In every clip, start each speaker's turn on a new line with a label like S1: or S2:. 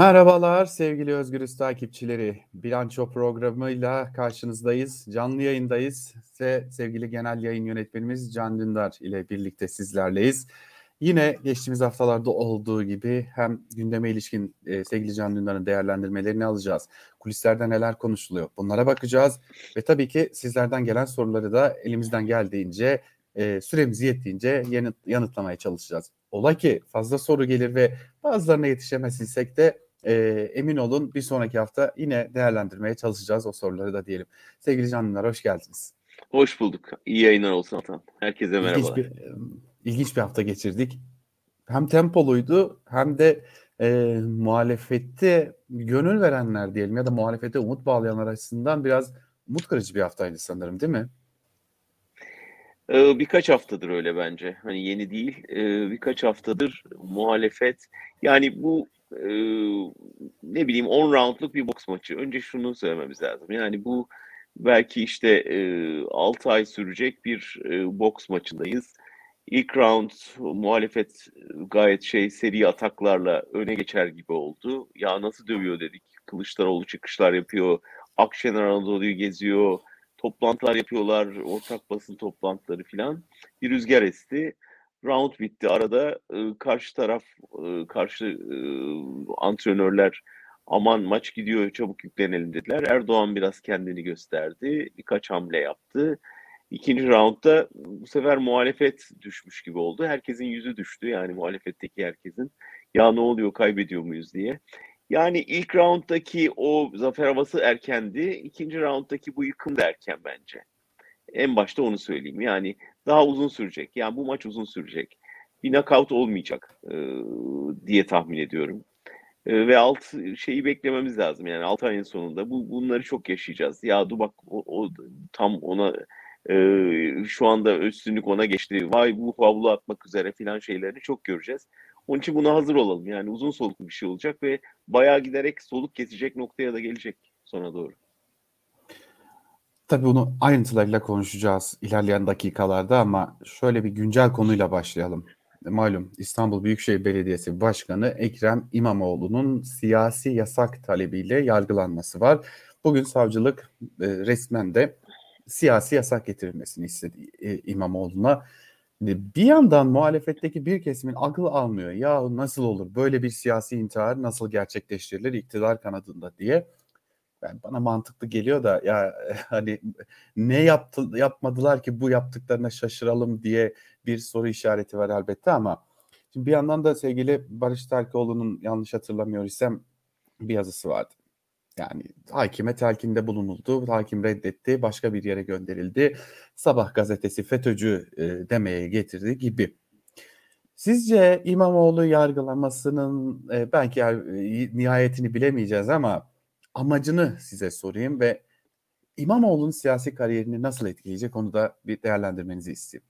S1: Merhabalar sevgili Özgürüz takipçileri. Bilanço programıyla karşınızdayız. Canlı yayındayız ve sevgili genel yayın yönetmenimiz Can Dündar ile birlikte sizlerleyiz. Yine geçtiğimiz haftalarda olduğu gibi hem gündeme ilişkin e, sevgili Can Dündar'ın değerlendirmelerini alacağız. Kulislerde neler konuşuluyor bunlara bakacağız. Ve tabii ki sizlerden gelen soruları da elimizden geldiğince e, süremiz yettiğince yanıt, yanıtlamaya çalışacağız. Ola ki fazla soru gelir ve bazılarına yetişemezsek de e, emin olun bir sonraki hafta yine değerlendirmeye çalışacağız o soruları da diyelim. Sevgili canlılar hoş geldiniz.
S2: Hoş bulduk. İyi yayınlar olsun Atan. Herkese merhabalar.
S1: İlginç bir, ilginç bir hafta geçirdik. Hem tempoluydu hem de e, muhalefette gönül verenler diyelim ya da muhalefete umut bağlayanlar açısından biraz umut kırıcı bir haftaydı sanırım değil mi?
S2: birkaç haftadır öyle bence. Hani yeni değil. birkaç haftadır muhalefet. Yani bu ne bileyim 10 roundluk bir boks maçı. Önce şunu söylememiz lazım. Yani bu belki işte e, 6 ay sürecek bir boks maçındayız. İlk round muhalefet gayet şey seri ataklarla öne geçer gibi oldu. Ya nasıl dövüyor dedik. Kılıçdaroğlu çıkışlar yapıyor. Akşener Anadolu'yu geziyor toplantılar yapıyorlar, ortak basın toplantıları filan. Bir rüzgar esti. Round bitti. Arada e, karşı taraf, e, karşı e, antrenörler aman maç gidiyor çabuk yüklenelim dediler. Erdoğan biraz kendini gösterdi. Birkaç hamle yaptı. İkinci roundda bu sefer muhalefet düşmüş gibi oldu. Herkesin yüzü düştü yani muhalefetteki herkesin. Ya ne oluyor kaybediyor muyuz diye. Yani ilk rounddaki o zafer havası erkendi. İkinci rounddaki bu yıkım da erken bence. En başta onu söyleyeyim. Yani daha uzun sürecek. Yani bu maç uzun sürecek. Bir knockout olmayacak e, diye tahmin ediyorum. E, ve alt şeyi beklememiz lazım. Yani 6 ayın sonunda bu bunları çok yaşayacağız. Ya dur bak o, o tam ona e, şu anda üstünlük ona geçti. Vay bu havlu atmak üzere filan şeylerini çok göreceğiz. Onun için buna hazır olalım. Yani uzun soluklu bir şey olacak ve bayağı giderek soluk kesecek noktaya da gelecek sona doğru.
S1: Tabii bunu ayrıntılarıyla konuşacağız ilerleyen dakikalarda ama şöyle bir güncel konuyla başlayalım. Malum İstanbul Büyükşehir Belediyesi Başkanı Ekrem İmamoğlu'nun siyasi yasak talebiyle yargılanması var. Bugün savcılık e, resmen de siyasi yasak getirilmesini istedi e, İmamoğlu'na. Bir yandan muhalefetteki bir kesimin akıl almıyor. Ya nasıl olur böyle bir siyasi intihar nasıl gerçekleştirilir iktidar kanadında diye. Ben bana mantıklı geliyor da ya hani ne yaptı yapmadılar ki bu yaptıklarına şaşıralım diye bir soru işareti var elbette ama şimdi bir yandan da sevgili Barış Terkoğlu'nun yanlış hatırlamıyor isem bir yazısı vardı. Yani hakime telkinde bulunuldu. Hakim reddetti. Başka bir yere gönderildi. Sabah gazetesi FETÖ'cü e, demeye getirdi gibi. Sizce İmamoğlu yargılamasının e, belki e, nihayetini bilemeyeceğiz ama amacını size sorayım ve İmamoğlu'nun siyasi kariyerini nasıl etkileyecek onu da bir değerlendirmenizi isteyeyim.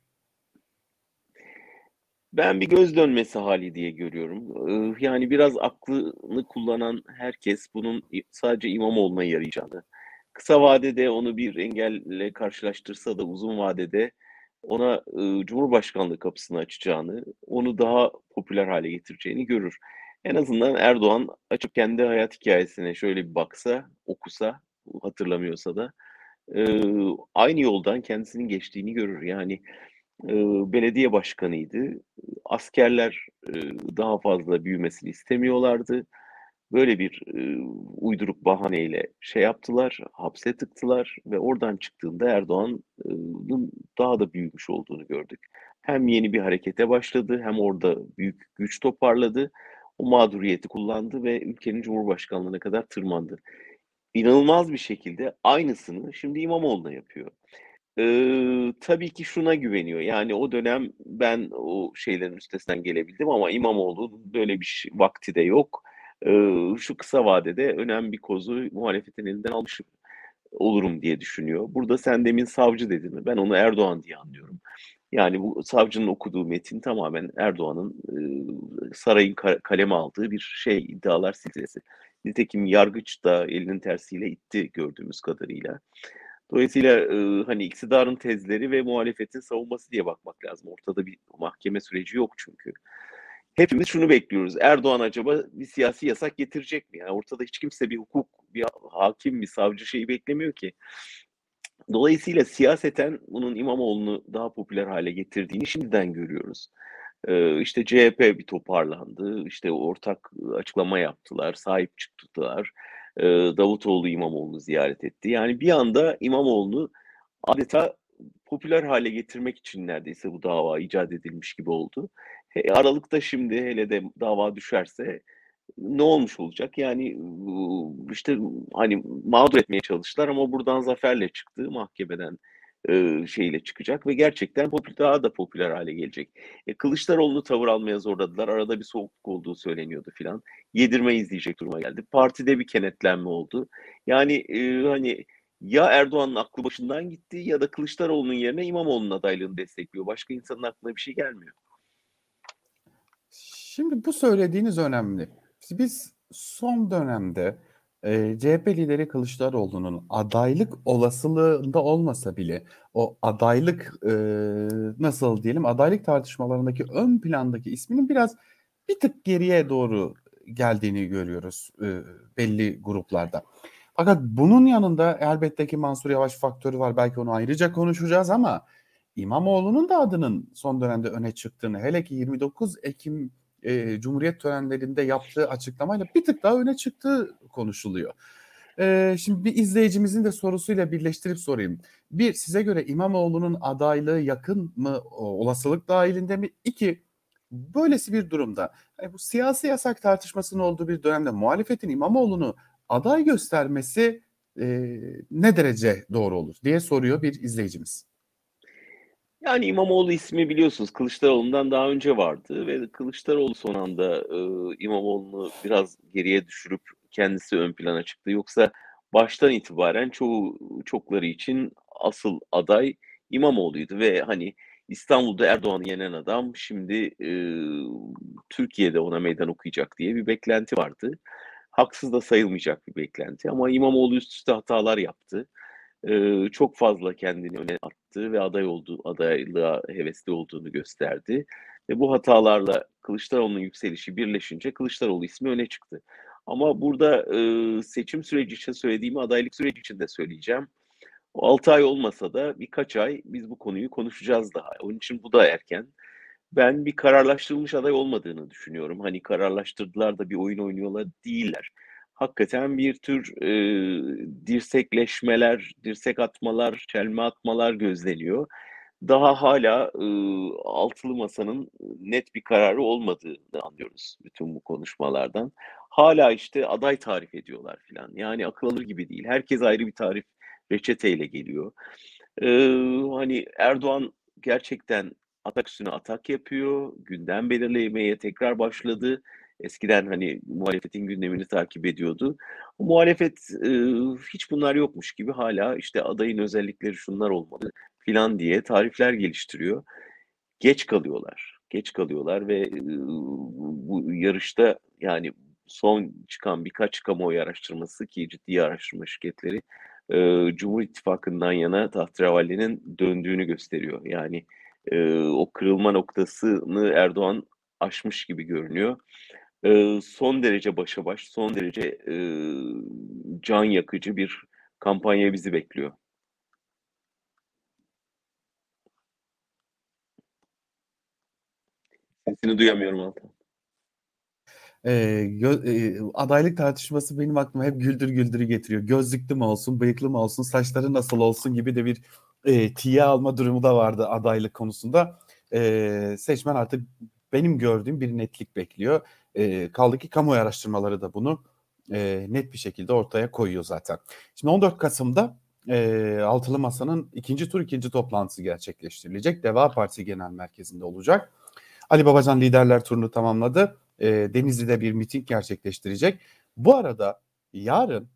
S2: Ben bir göz dönmesi hali diye görüyorum. Yani biraz aklını kullanan herkes bunun sadece İmamoğlu'na yarayacağını, kısa vadede onu bir engelle karşılaştırsa da uzun vadede ona Cumhurbaşkanlığı kapısını açacağını, onu daha popüler hale getireceğini görür. En azından Erdoğan açıp kendi hayat hikayesine şöyle bir baksa, okusa, hatırlamıyorsa da aynı yoldan kendisinin geçtiğini görür. Yani belediye başkanıydı. Askerler daha fazla büyümesini istemiyorlardı. Böyle bir uyduruk bahaneyle şey yaptılar, hapse tıktılar ve oradan çıktığında Erdoğan'ın daha da büyümüş olduğunu gördük. Hem yeni bir harekete başladı hem orada büyük güç toparladı. O mağduriyeti kullandı ve ülkenin cumhurbaşkanlığına kadar tırmandı. İnanılmaz bir şekilde aynısını şimdi İmamoğlu'na yapıyor. Eee, tabii ki şuna güveniyor, yani o dönem ben o şeylerin üstesinden gelebildim ama İmamoğlu böyle bir ş vakti de yok. Eee, şu kısa vadede önemli bir kozu muhalefetin elinden almış olurum diye düşünüyor. Burada sen demin savcı dedin. Ben onu Erdoğan diye anlıyorum. Yani bu savcının okuduğu metin tamamen Erdoğan'ın, eee, sarayın ka kaleme aldığı bir şey, iddialar silsilesi. Nitekim yargıç da elinin tersiyle itti gördüğümüz kadarıyla. Dolayısıyla, ııı, hani, iktidarın tezleri ve muhalefetin savunması diye bakmak lazım. Ortada bir mahkeme süreci yok çünkü. hepimiz şunu bekliyoruz. Erdoğan acaba bir siyasi yasak getirecek mi? Yani ortada hiç kimse bir hukuk, bir hakim, bir savcı şeyi beklemiyor ki. Dolayısıyla siyaseten bunun İmamoğlu'nu daha popüler hale getirdiğini şimdiden görüyoruz. Ee, işte CHP bir toparlandı, işte ortak açıklama yaptılar, sahip çıktılar. Ee, Davutoğlu İmamoğlu'nu ziyaret etti. Yani bir anda İmamoğlu'nu adeta popüler hale getirmek için neredeyse bu dava icat edilmiş gibi oldu. E, Aralık'ta şimdi hele de dava düşerse ne olmuş olacak? Yani işte hani mağdur etmeye çalıştılar ama buradan zaferle çıktı mahkemeden e, şeyle çıkacak ve gerçekten popüler, daha da popüler hale gelecek. E, Kılıçdaroğlu'nu tavır almaya zorladılar. Arada bir soğukluk olduğu söyleniyordu filan. Yedirme izleyecek duruma geldi. Partide bir kenetlenme oldu. Yani e, hani ya Erdoğan'ın aklı başından gitti ya da Kılıçdaroğlu'nun yerine İmamoğlu'nun adaylığını destekliyor. Başka insanın aklına bir şey gelmiyor.
S1: Şimdi bu söylediğiniz önemli. Biz son dönemde e, CHP lideri Kılıçdaroğlu'nun adaylık olasılığında olmasa bile o adaylık e, nasıl diyelim adaylık tartışmalarındaki ön plandaki isminin biraz bir tık geriye doğru geldiğini görüyoruz e, belli gruplarda. Fakat bunun yanında elbette ki Mansur Yavaş faktörü var. Belki onu ayrıca konuşacağız ama İmamoğlu'nun da adının son dönemde öne çıktığını hele ki 29 Ekim e, Cumhuriyet törenlerinde yaptığı açıklamayla bir tık daha öne çıktığı konuşuluyor. E, şimdi bir izleyicimizin de sorusuyla birleştirip sorayım. Bir, size göre İmamoğlu'nun adaylığı yakın mı, olasılık dahilinde mi? İki, böylesi bir durumda hani bu siyasi yasak tartışmasının olduğu bir dönemde muhalefetin İmamoğlu'nu aday göstermesi e, ne derece doğru olur diye soruyor bir izleyicimiz.
S2: Yani İmamoğlu ismi biliyorsunuz Kılıçdaroğlu'ndan daha önce vardı ve Kılıçdaroğlu son anda e, İmamoğlu'nu biraz geriye düşürüp kendisi ön plana çıktı. Yoksa baştan itibaren çoğu çokları için asıl aday İmamoğlu'ydu ve hani İstanbul'da Erdoğan'ı yenen adam şimdi e, Türkiye'de ona meydan okuyacak diye bir beklenti vardı. Haksız da sayılmayacak bir beklenti ama İmamoğlu üst üste hatalar yaptı e, çok fazla kendini öne attı ve aday olduğu adaylığa hevesli olduğunu gösterdi. Ve bu hatalarla Kılıçdaroğlu'nun yükselişi birleşince Kılıçdaroğlu ismi öne çıktı. Ama burada e, seçim süreci için söylediğimi adaylık süreci için de söyleyeceğim. O 6 ay olmasa da birkaç ay biz bu konuyu konuşacağız daha. Onun için bu da erken. Ben bir kararlaştırılmış aday olmadığını düşünüyorum. Hani kararlaştırdılar da bir oyun oynuyorlar değiller hakikaten bir tür e, dirsekleşmeler, dirsek atmalar, çelme atmalar gözleniyor. Daha hala e, altılı masanın net bir kararı olmadığını anlıyoruz bütün bu konuşmalardan. Hala işte aday tarif ediyorlar filan. Yani akıl alır gibi değil. Herkes ayrı bir tarif reçeteyle geliyor. E, hani Erdoğan gerçekten atak üstüne atak yapıyor. Gündem belirlemeye tekrar başladı Eskiden hani muhalefetin gündemini takip ediyordu. Muhalefet e, hiç bunlar yokmuş gibi hala işte adayın özellikleri şunlar olmalı filan diye tarifler geliştiriyor. Geç kalıyorlar. Geç kalıyorlar ve e, bu yarışta yani son çıkan birkaç kamuoyu araştırması ki ciddi araştırma şirketleri e, Cumhur İttifakı'ndan yana tahterevallinin döndüğünü gösteriyor. Yani e, o kırılma noktasını Erdoğan aşmış gibi görünüyor e, son derece başa baş, son derece e, can yakıcı bir kampanya bizi bekliyor. Sesini duyamıyorum Altan.
S1: E, gö- e, adaylık tartışması benim aklıma hep güldür güldürü getiriyor. Gözlüklü mü olsun, bıyıklı mı olsun, saçları nasıl olsun gibi de bir e, tiye alma durumu da vardı adaylık konusunda. E, seçmen artık benim gördüğüm bir netlik bekliyor. E, kaldı ki kamuoyu araştırmaları da bunu e, net bir şekilde ortaya koyuyor zaten. Şimdi 14 Kasım'da e, Altılı Masa'nın ikinci tur ikinci toplantısı gerçekleştirilecek. Deva Partisi Genel Merkezi'nde olacak. Ali Babacan liderler turunu tamamladı. E, Denizli'de bir miting gerçekleştirecek. Bu arada yarın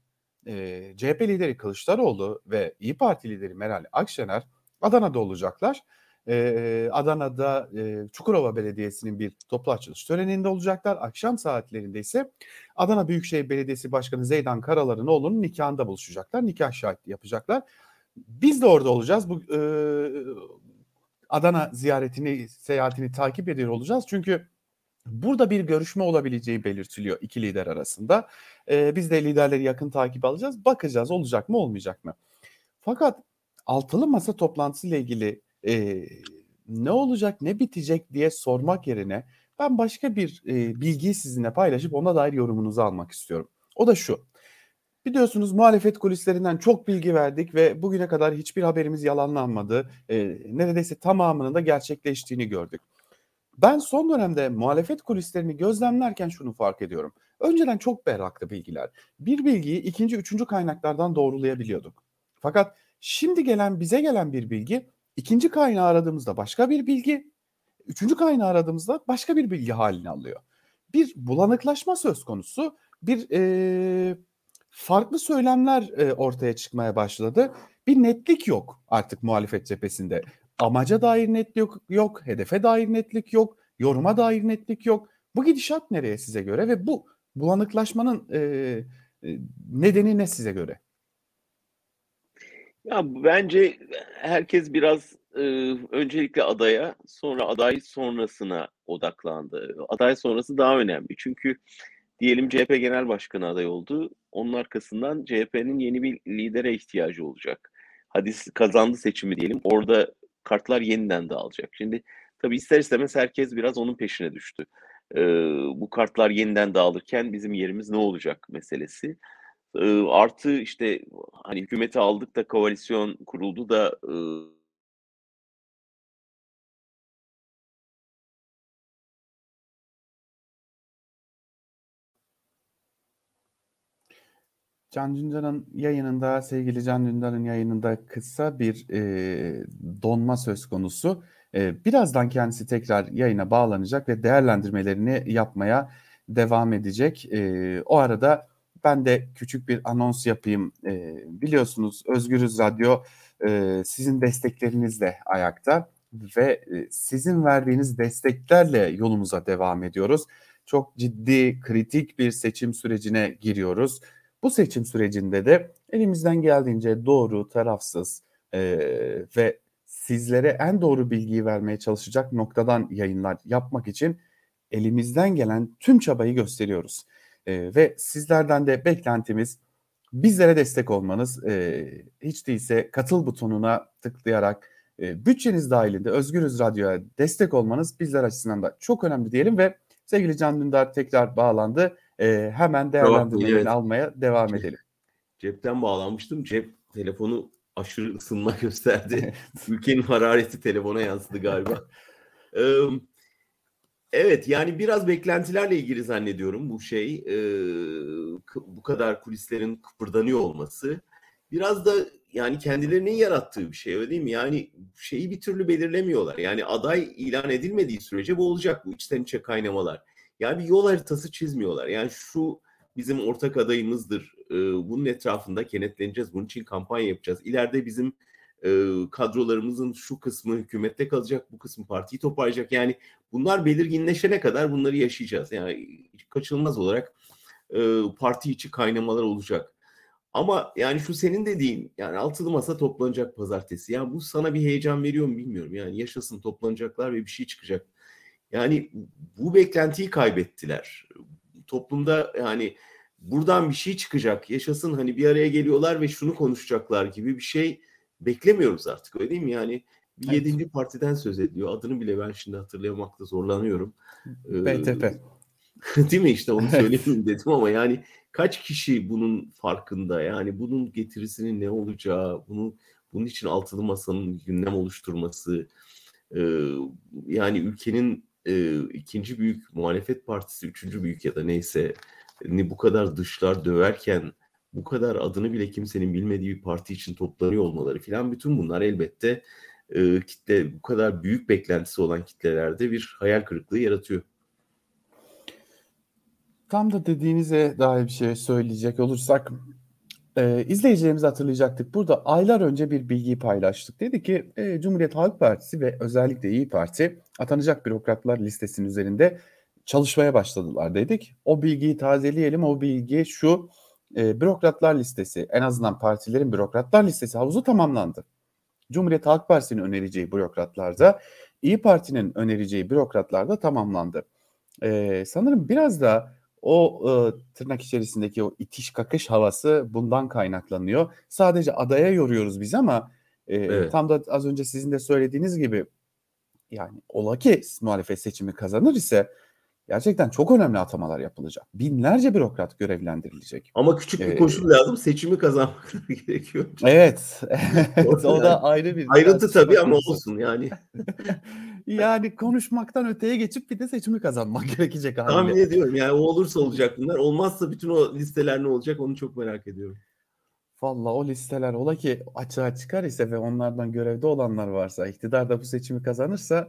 S1: e, CHP lideri Kılıçdaroğlu ve İyi Parti lideri Meral Akşener Adana'da olacaklar e, Adana'da e, Çukurova Belediyesi'nin bir toplu açılış töreninde olacaklar. Akşam saatlerinde ise Adana Büyükşehir Belediyesi Başkanı Zeydan Karalar'ın oğlunun nikahında buluşacaklar. Nikah şahitliği yapacaklar. Biz de orada olacağız. Bu e, Adana ziyaretini, seyahatini takip ediyor olacağız. Çünkü Burada bir görüşme olabileceği belirtiliyor iki lider arasında. E, biz de liderleri yakın takip alacağız. Bakacağız olacak mı olmayacak mı? Fakat altılı masa toplantısı ile ilgili e, ne olacak ne bitecek diye sormak yerine ben başka bir e, bilgiyi sizinle paylaşıp ona dair yorumunuzu almak istiyorum. O da şu. Biliyorsunuz muhalefet kulislerinden çok bilgi verdik ve bugüne kadar hiçbir haberimiz yalanlanmadı. E, neredeyse tamamının da gerçekleştiğini gördük. Ben son dönemde muhalefet kulislerini gözlemlerken şunu fark ediyorum. Önceden çok berraktı bilgiler. Bir bilgiyi ikinci, üçüncü kaynaklardan doğrulayabiliyorduk. Fakat şimdi gelen, bize gelen bir bilgi, ikinci kaynağı aradığımızda başka bir bilgi, üçüncü kaynağı aradığımızda başka bir bilgi halini alıyor. Bir bulanıklaşma söz konusu, bir e, farklı söylemler e, ortaya çıkmaya başladı. Bir netlik yok artık muhalefet cephesinde. Amaca dair netlik yok, yok, hedefe dair netlik yok, yoruma dair netlik yok. Bu gidişat nereye size göre ve bu bulanıklaşmanın e, nedeni ne size göre?
S3: Ya bence herkes biraz e, öncelikle adaya, sonra aday sonrasına odaklandı. Aday sonrası daha önemli. Çünkü diyelim CHP Genel Başkanı aday oldu. Onun arkasından CHP'nin yeni bir lidere ihtiyacı olacak. Hadi kazandı seçimi diyelim. Orada kartlar yeniden dağılacak. Şimdi tabii ister istemez herkes biraz onun peşine düştü. Ee, bu kartlar yeniden dağılırken bizim yerimiz ne olacak meselesi. Artı işte hani hükümeti aldık da koalisyon kuruldu da e,
S1: Can Dündar'ın yayınında, sevgili Can Dündar'ın yayınında kısa bir e, donma söz konusu. E, birazdan kendisi tekrar yayına bağlanacak ve değerlendirmelerini yapmaya devam edecek. E, o arada ben de küçük bir anons yapayım. E, biliyorsunuz Özgürüz Radyo e, sizin desteklerinizle ayakta ve e, sizin verdiğiniz desteklerle yolumuza devam ediyoruz. Çok ciddi, kritik bir seçim sürecine giriyoruz. Bu seçim sürecinde de elimizden geldiğince doğru, tarafsız e, ve sizlere en doğru bilgiyi vermeye çalışacak noktadan yayınlar yapmak için elimizden gelen tüm çabayı gösteriyoruz. E, ve sizlerden de beklentimiz bizlere destek olmanız. E, hiç değilse katıl butonuna tıklayarak e, bütçeniz dahilinde Özgürüz Radyo'ya destek olmanız bizler açısından da çok önemli diyelim ve sevgili Can Dündar tekrar bağlandı e, hemen değerlendirmelerini evet. almaya devam edelim.
S2: Cepten bağlanmıştım. Cep telefonu aşırı ısınma gösterdi. Ülkenin harareti telefona yansıdı galiba. evet yani biraz beklentilerle ilgili zannediyorum bu şey. bu kadar kulislerin kıpırdanıyor olması. Biraz da yani kendilerinin yarattığı bir şey öyle değil mi? Yani şeyi bir türlü belirlemiyorlar. Yani aday ilan edilmediği sürece bu olacak bu içten içe kaynamalar. Yani bir yol haritası çizmiyorlar. Yani şu bizim ortak adayımızdır. E, bunun etrafında kenetleneceğiz. Bunun için kampanya yapacağız. İleride bizim e, kadrolarımızın şu kısmı hükümette kalacak, bu kısmı partiyi toparlayacak. Yani bunlar belirginleşene kadar bunları yaşayacağız. Yani kaçınılmaz olarak e, parti içi kaynamalar olacak. Ama yani şu senin dediğin yani altılı masa toplanacak pazartesi. Yani bu sana bir heyecan veriyor mu bilmiyorum. Yani yaşasın toplanacaklar ve bir şey çıkacak. Yani bu beklentiyi kaybettiler. Toplumda yani buradan bir şey çıkacak, yaşasın hani bir araya geliyorlar ve şunu konuşacaklar gibi bir şey beklemiyoruz artık öyle değil mi? Yani bir evet. yedinci partiden söz ediyor. Adını bile ben şimdi hatırlayamakta zorlanıyorum.
S1: BTP.
S2: değil mi işte onu söyleyeyim dedim ama yani kaç kişi bunun farkında? Yani bunun getirisinin ne olacağı, bunun bunun için altılı masanın gündem oluşturması, yani ülkenin e, ikinci büyük muhalefet partisi, üçüncü büyük ya da neyse ni bu kadar dışlar döverken bu kadar adını bile kimsenin bilmediği bir parti için toplanıyor olmaları filan bütün bunlar elbette e, kitle bu kadar büyük beklentisi olan kitlelerde bir hayal kırıklığı yaratıyor.
S1: Tam da dediğinize dair bir şey söyleyecek olursak e, izleyicilerimiz hatırlayacaktık. Burada aylar önce bir bilgiyi paylaştık. Dedi ki e, Cumhuriyet Halk Partisi ve özellikle İyi Parti atanacak bürokratlar listesinin üzerinde çalışmaya başladılar dedik. O bilgiyi tazeleyelim. O bilgi şu e, bürokratlar listesi en azından partilerin bürokratlar listesi havuzu tamamlandı. Cumhuriyet Halk Partisi'nin önereceği bürokratlarda İyi Parti'nin önereceği bürokratlarda tamamlandı. Eee, sanırım biraz da o, ııı, tırnak içerisindeki o itiş kakış havası bundan kaynaklanıyor. Sadece adaya yoruyoruz biz ama, eee,
S2: Evet.
S1: tam da az önce sizin de söylediğiniz gibi, yani ola ki muhalefet seçimi kazanır ise gerçekten çok önemli atamalar yapılacak. Binlerce bürokrat görevlendirilecek.
S2: Ama küçük bir
S1: Eee
S2: koşul lazım. Seçimi kazanmak gerekiyor.
S1: Evet, o da ayrı bir
S2: ayrıntı tabii ama
S1: konusu.
S2: olsun yani.
S1: Yani konuşmaktan öteye geçip bir de seçimi kazanmak gerekecek
S2: Tahmin
S1: hâliyle.
S2: ediyorum yani o olursa olacak bunlar. Olmazsa bütün o listeler ne olacak onu çok merak ediyorum.
S1: Vallahi o listeler ola ki açığa çıkar ise ve onlardan görevde olanlar varsa, iktidar da bu seçimi kazanırsa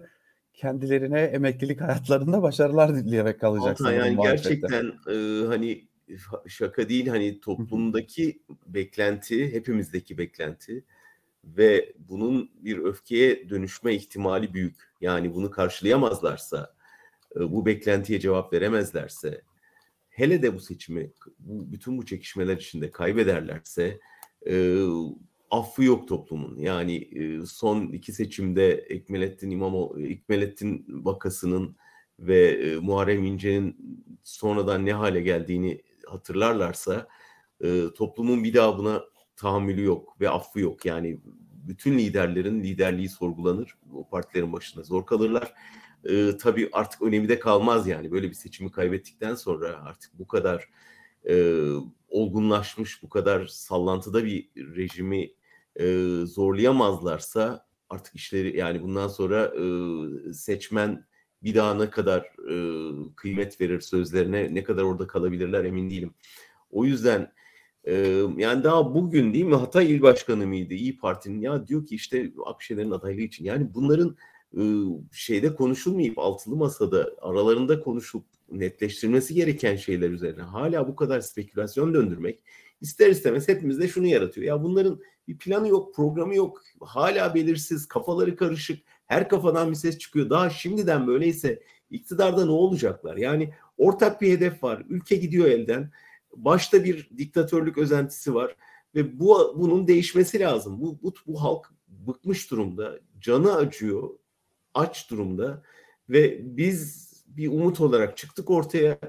S1: kendilerine emeklilik hayatlarında başarılar dileyerek kalacak
S2: Altan yani gerçekten, eee, hani şaka değil hani toplumdaki beklenti, hepimizdeki beklenti ve bunun bir öfkeye dönüşme ihtimali büyük. Yani bunu karşılayamazlarsa, bu beklentiye cevap veremezlerse, hele de bu seçimi bu bütün bu çekişmeler içinde kaybederlerse, affı yok toplumun. Yani, eee, son 2 seçimde Ekmelettin İmamo Ekmelettin vakasının ve, eee, Muharrem İnce'nin sonradan ne hâle geldiğini hatırlarlarsa, eee, toplumun bir daha buna tahammülü yok ve affı yok. Yani bütün liderlerin liderliği sorgulanır. O partilerin başında zor kalırlar. Eee, tabii artık önemi de kalmaz yani. Böyle bir seçimi kaybettikten sonra artık bu kadar, eee, olgunlaşmış, bu kadar sallantıda bir rejimi, eee, zorlayamazlarsa artık işleri yani bundan sonra, eee, seçmen bir daha ne kadar, eee, kıymet verir sözlerine, ne kadar orada kalabilirler emin değilim. O yüzden, eee, yani daha bugün değil mi Hatay İl Başkanı mıydı İYİ Parti'nin? Ya diyor ki işte Akşener'in adaylığı için. Yani bunların, ııı, şeyde konuşulmayıp altılı masada aralarında konuşup netleştirilmesi gereken şeyler üzerine hâlâ bu kadar spekülasyon döndürmek ister istemez hepimizde şunu yaratıyor. Ya bunların bir planı yok, programı yok. Hâlâ belirsiz, kafaları karışık. Her kafadan bir ses çıkıyor. Daha şimdiden böyleyse iktidarda ne olacaklar? Yani ortak bir hedef var. Ülke gidiyor elden. Başta bir diktatörlük özentisi var ve bu bunun değişmesi lazım. Bu bu bu halk bıkmış durumda. Canı acıyor. Aç durumda ve biz bir umut olarak çıktık ortaya.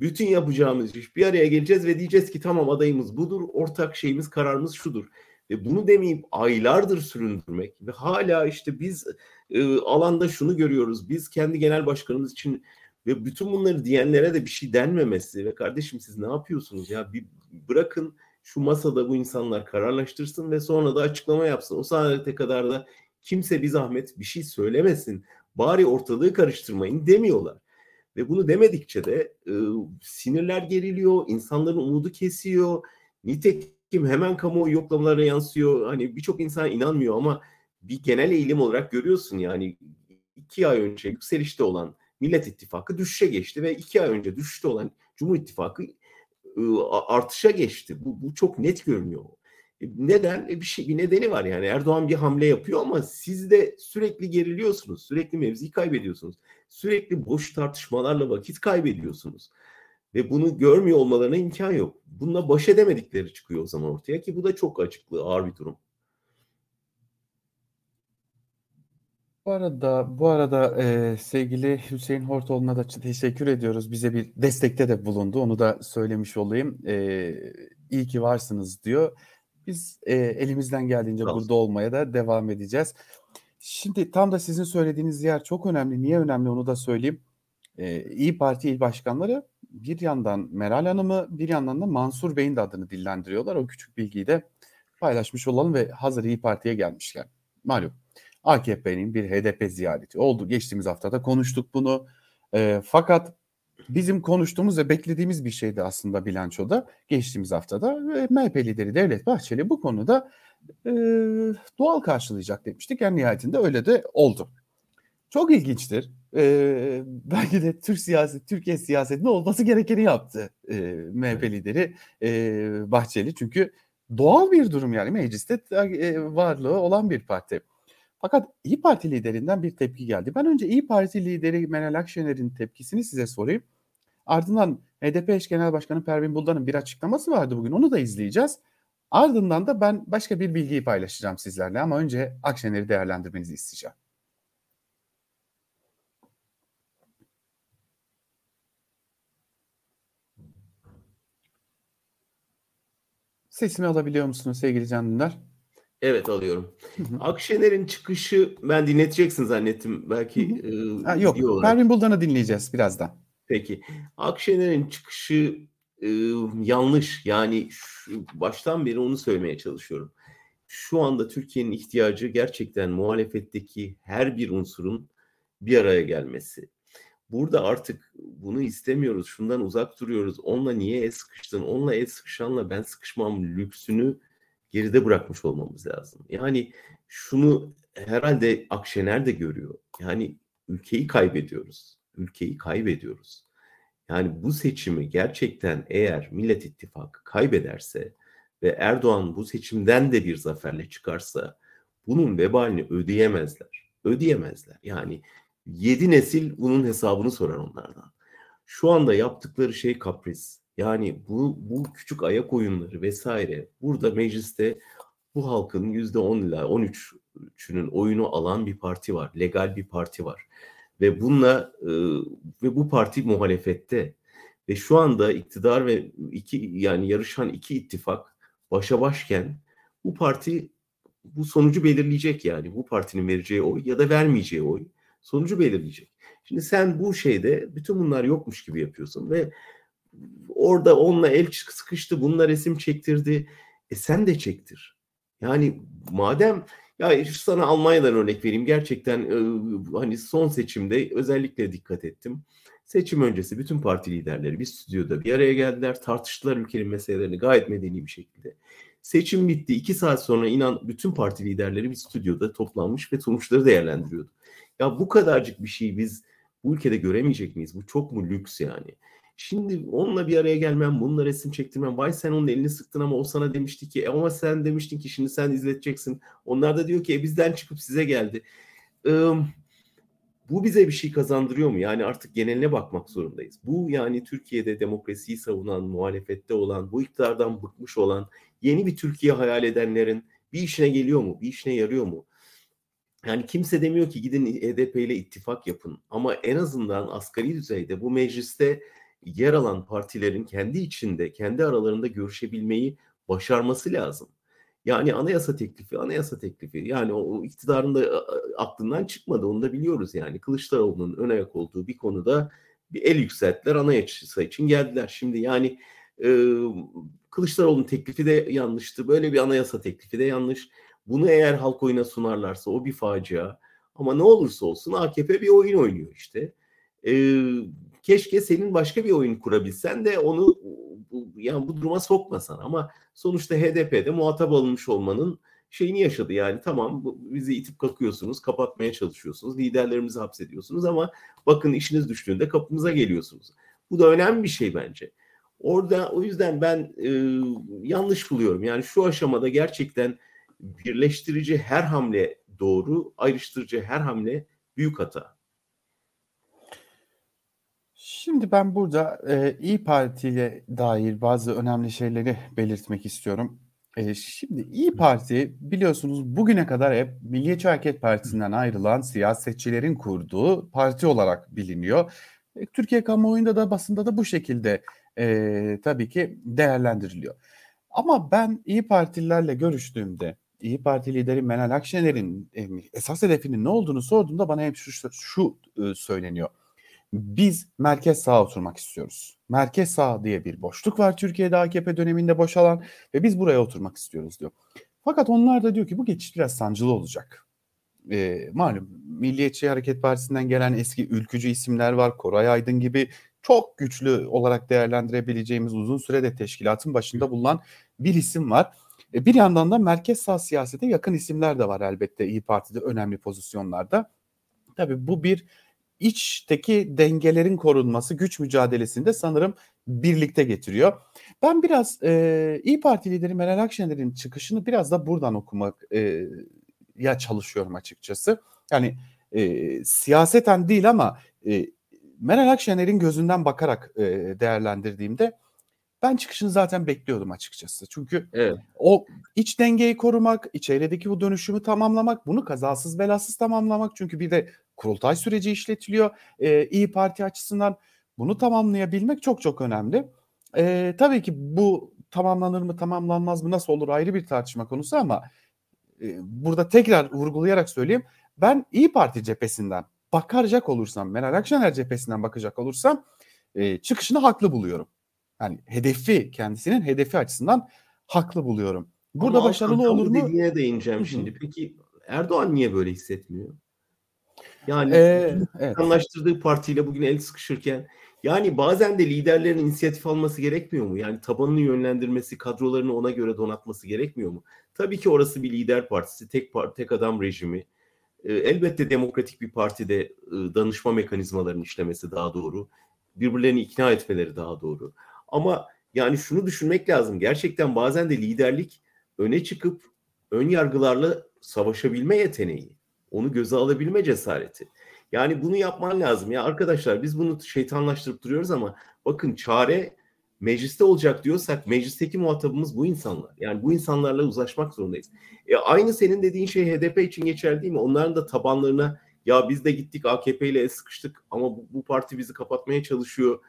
S2: Bütün yapacağımız iş bir araya geleceğiz ve diyeceğiz ki tamam adayımız budur. Ortak şeyimiz, kararımız şudur. Ve bunu demeyip aylardır süründürmek ve hâlâ işte biz, eee, alanda şunu görüyoruz. Biz kendi genel başkanımız için ve bütün bunları diyenlere de bir şey denmemesi ve kardeşim siz ne yapıyorsunuz ya? Bir bırakın şu masada bu insanlar kararlaştırsın ve sonra da açıklama yapsın. O saate kadar da kimse bir zahmet bir şey söylemesin. Bari ortalığı karıştırmayın demiyorlar. Ve bunu demedikçe de, ııı, sinirler geriliyor, insanların umudu kesiyor. Nitekim hemen kamuoyu yoklamalarına yansıyor. Hani birçok insan inanmıyor ama bir genel eğilim olarak görüyorsun yani 2 ay önce yükselişte olan Millet İttifakı düşüşe geçti ve 2 ay önce düşüşte olan Cumhur İttifakı, ııı, a artışa geçti. Bu bu çok net görünüyor. E, neden? E, bir şey bir nedeni var yani. Erdoğan bir hamle yapıyor ama siz de sürekli geriliyorsunuz. Sürekli mevzi kaybediyorsunuz. Sürekli boş tartışmalarla vakit kaybediyorsunuz. Ve bunu görmüyor olmalarına imkân yok. Bununla baş edemedikleri çıkıyor o zaman ortaya ki bu da çok açıklığı ağır bir durum.
S1: Bu arada bu arada, eee, sevgili Hüseyin Hortoğlu'na da teşekkür ediyoruz. Bize bir destekte de bulundu. Onu da söylemiş olayım. Eee, "İyi ki varsınız." diyor. Biz, eee, elimizden geldiğince
S2: olsun.
S1: burada olmaya da devam edeceğiz. Şimdi tam da sizin söylediğiniz yer çok önemli. Niye önemli onu da söyleyeyim. Eee, İYİ Parti il başkanları bir yandan Meral Hanım'ı, bir yandan da Mansur Bey'in de adını dillendiriyorlar. O küçük bilgiyi de paylaşmış olalım ve hazır İYİ Parti'ye gelmişken malum AKP'nin bir HDP ziyareti oldu. Geçtiğimiz hafta da konuştuk bunu. Eee, fakat bizim konuştuğumuz ve beklediğimiz bir şeydi aslında bilançoda geçtiğimiz haftada MHP lideri Devlet Bahçeli bu konuda, eee, doğal karşılayacak demiştik. En nihayetinde öyle de oldu. Çok ilginçtir. Eee, belki de Türk siyaseti, Türkiye siyasetinde olması gerekeni yaptı, eee, MHP lideri, eee, Bahçeli. Çünkü doğal bir durum yani mecliste eee, varlığı olan bir parti. Fakat İYİ Parti liderinden bir tepki geldi. Ben önce İYİ Parti lideri Meral Akşener'in tepkisini size sorayım. Ardından HDP eş genel başkanı Pervin Buldan'ın bir açıklaması vardı bugün. Onu da izleyeceğiz. Ardından da ben başka bir bilgiyi paylaşacağım sizlerle ama önce Akşener'i değerlendirmenizi isteyeceğim. Sesimi alabiliyor musunuz sevgili Can Dündar?
S2: Evet alıyorum. Akşener'in çıkışı ben dinleteceksin zannettim. Belki e,
S1: Ha, yok. Pervin Buldan'ı dinleyeceğiz birazdan.
S2: Peki. Akşener'in çıkışı e, yanlış. Yani şu, baştan beri onu söylemeye çalışıyorum. Şu anda Türkiye'nin ihtiyacı gerçekten muhalefetteki her bir unsurun bir araya gelmesi. Burada artık bunu istemiyoruz. Şundan uzak duruyoruz. Onunla niye el sıkıştın? Onunla el sıkışanla ben sıkışmam lüksünü geride bırakmış olmamız lazım. Yani şunu herhalde Akşener de görüyor. Yani ülkeyi kaybediyoruz. Ülkeyi kaybediyoruz. Yani bu seçimi gerçekten eğer Millet İttifakı kaybederse ve Erdoğan bu seçimden de bir zaferle çıkarsa bunun vebalini ödeyemezler. Ödeyemezler. Yani yedi nesil bunun hesabını sorar onlardan. Şu anda yaptıkları şey kapris. Yani bu, bu küçük ayak oyunları vesaire burada mecliste bu halkın yüzde on ila on üçünün oyunu alan bir parti var. Legal bir parti var. Ve bununla e, ve bu parti muhalefette. Ve şu anda iktidar ve iki yani yarışan iki ittifak başa başken bu parti bu sonucu belirleyecek yani. Bu partinin vereceği oy ya da vermeyeceği oy sonucu belirleyecek. Şimdi sen bu şeyde bütün bunlar yokmuş gibi yapıyorsun ve orada onunla el sıkıştı, bununla resim çektirdi. E sen de çektir. Yani madem ya sana Almanya'dan örnek vereyim. Gerçekten e, hani son seçimde özellikle dikkat ettim. Seçim öncesi bütün parti liderleri bir stüdyoda bir araya geldiler. Tartıştılar ülkenin meselelerini gayet medeni bir şekilde. Seçim bitti. iki saat sonra inan bütün parti liderleri bir stüdyoda toplanmış ve sonuçları değerlendiriyordu. Ya bu kadarcık bir şeyi biz bu ülkede göremeyecek miyiz? Bu çok mu lüks yani? Şimdi onunla bir araya gelmem, bununla resim çektirmem. Vay sen onun elini sıktın ama o sana demişti ki e ama sen demiştin ki şimdi sen izleteceksin. Onlar da diyor ki e bizden çıkıp size geldi. Ee, bu bize bir şey kazandırıyor mu? Yani artık geneline bakmak zorundayız. Bu yani Türkiye'de demokrasiyi savunan, muhalefette olan, bu iktidardan bıkmış olan, yeni bir Türkiye hayal edenlerin bir işine geliyor mu? Bir işine yarıyor mu? Yani kimse demiyor ki gidin HDP ile ittifak yapın. Ama en azından asgari düzeyde bu mecliste yer alan partilerin kendi içinde, kendi aralarında görüşebilmeyi başarması lazım. Yani anayasa teklifi, anayasa teklifi. Yani o iktidarın da aklından çıkmadı. Onu da biliyoruz yani. Kılıçdaroğlu'nun ön ayak olduğu bir konuda bir el yükselttiler. Anayasa için geldiler. Şimdi yani e, Kılıçdaroğlu'nun teklifi de yanlıştı. Böyle bir anayasa teklifi de yanlış. Bunu eğer halk oyuna sunarlarsa o bir facia. Ama ne olursa olsun AKP bir oyun oynuyor işte. Ee, keşke senin başka bir oyun kurabilsen de onu yani bu duruma sokmasan ama sonuçta HDP'de muhatap alınmış olmanın şeyini yaşadı yani tamam bizi itip kakıyorsunuz kapatmaya çalışıyorsunuz liderlerimizi hapsediyorsunuz ama bakın işiniz düştüğünde kapımıza geliyorsunuz. Bu da önemli bir şey bence. Orada o yüzden ben e, yanlış buluyorum. Yani şu aşamada gerçekten birleştirici her hamle doğru, ayrıştırıcı her hamle büyük hata.
S1: Şimdi ben burada e, İyi Parti'ye dair bazı önemli şeyleri belirtmek istiyorum. E, şimdi İyi Parti biliyorsunuz bugüne kadar hep Milliyetçi Hareket Partisi'nden ayrılan siyasetçilerin kurduğu parti olarak biliniyor. E, Türkiye kamuoyunda da basında da bu şekilde e, tabii ki değerlendiriliyor. Ama ben İyi Partililerle görüştüğümde İyi Parti lideri Meral Akşener'in e, esas hedefinin ne olduğunu sorduğumda bana hep şu, şu e, söyleniyor. Biz merkez sağa oturmak istiyoruz. Merkez sağ diye bir boşluk var Türkiye'de AKP döneminde boşalan ve biz buraya oturmak istiyoruz diyor. Fakat onlar da diyor ki bu geçiş biraz sancılı olacak. E, malum Milliyetçi Hareket Partisi'nden gelen eski ülkücü isimler var. Koray Aydın gibi çok güçlü olarak değerlendirebileceğimiz uzun sürede teşkilatın başında bulunan bir isim var. E, bir yandan da merkez sağ siyasete yakın isimler de var elbette İyi Parti'de önemli pozisyonlarda. Tabii bu bir içteki dengelerin korunması güç mücadelesinde sanırım birlikte getiriyor. Ben biraz e, İyi Parti lideri Meral Akşener'in çıkışını biraz da buradan okumak e, ya çalışıyorum açıkçası. Yani e, siyaseten değil ama e, Meral Akşener'in gözünden bakarak e, değerlendirdiğimde ben çıkışını zaten bekliyordum açıkçası. Çünkü evet. o iç dengeyi korumak, içerideki bu dönüşümü tamamlamak, bunu kazasız belasız tamamlamak. Çünkü bir de kurultay süreci işletiliyor. Ee, İyi Parti açısından bunu tamamlayabilmek çok çok önemli. Ee, tabii ki bu tamamlanır mı tamamlanmaz mı nasıl olur ayrı bir tartışma konusu ama e, burada tekrar vurgulayarak söyleyeyim. Ben İyi Parti cephesinden bakacak olursam, Meral Akşener cephesinden bakacak olursam e, çıkışını haklı buluyorum. Yani hedefi, kendisinin hedefi açısından haklı buluyorum. Burada
S2: Ama
S1: başarılı
S2: Hakan,
S1: olur mu?
S2: Dediğine değineceğim şimdi. Peki Erdoğan niye böyle hissetmiyor? Yani
S1: Ee, evet.
S2: anlaştırdığı partiyle bugün el sıkışırken yani bazen de liderlerin inisiyatif alması gerekmiyor mu? Yani tabanını yönlendirmesi, kadrolarını ona göre donatması gerekmiyor mu? Tabii ki orası bir lider partisi, tek parti, tek adam rejimi. Ee, elbette demokratik bir partide e, danışma mekanizmalarının işlemesi daha doğru. Birbirlerini ikna etmeleri daha doğru. Ama yani şunu düşünmek lazım. Gerçekten bazen de liderlik öne çıkıp ön yargılarla savaşabilme yeteneği. Onu göze alabilme cesareti. Yani bunu yapman lazım. Ya arkadaşlar biz bunu şeytanlaştırıp duruyoruz ama bakın çare mecliste olacak diyorsak meclisteki muhatabımız bu insanlar. Yani bu insanlarla uzlaşmak zorundayız. E, aynı senin dediğin şey HDP için geçerli değil mi? Onların da tabanlarına ya biz de gittik AKP ile sıkıştık ama bu, bu parti bizi kapatmaya çalışıyor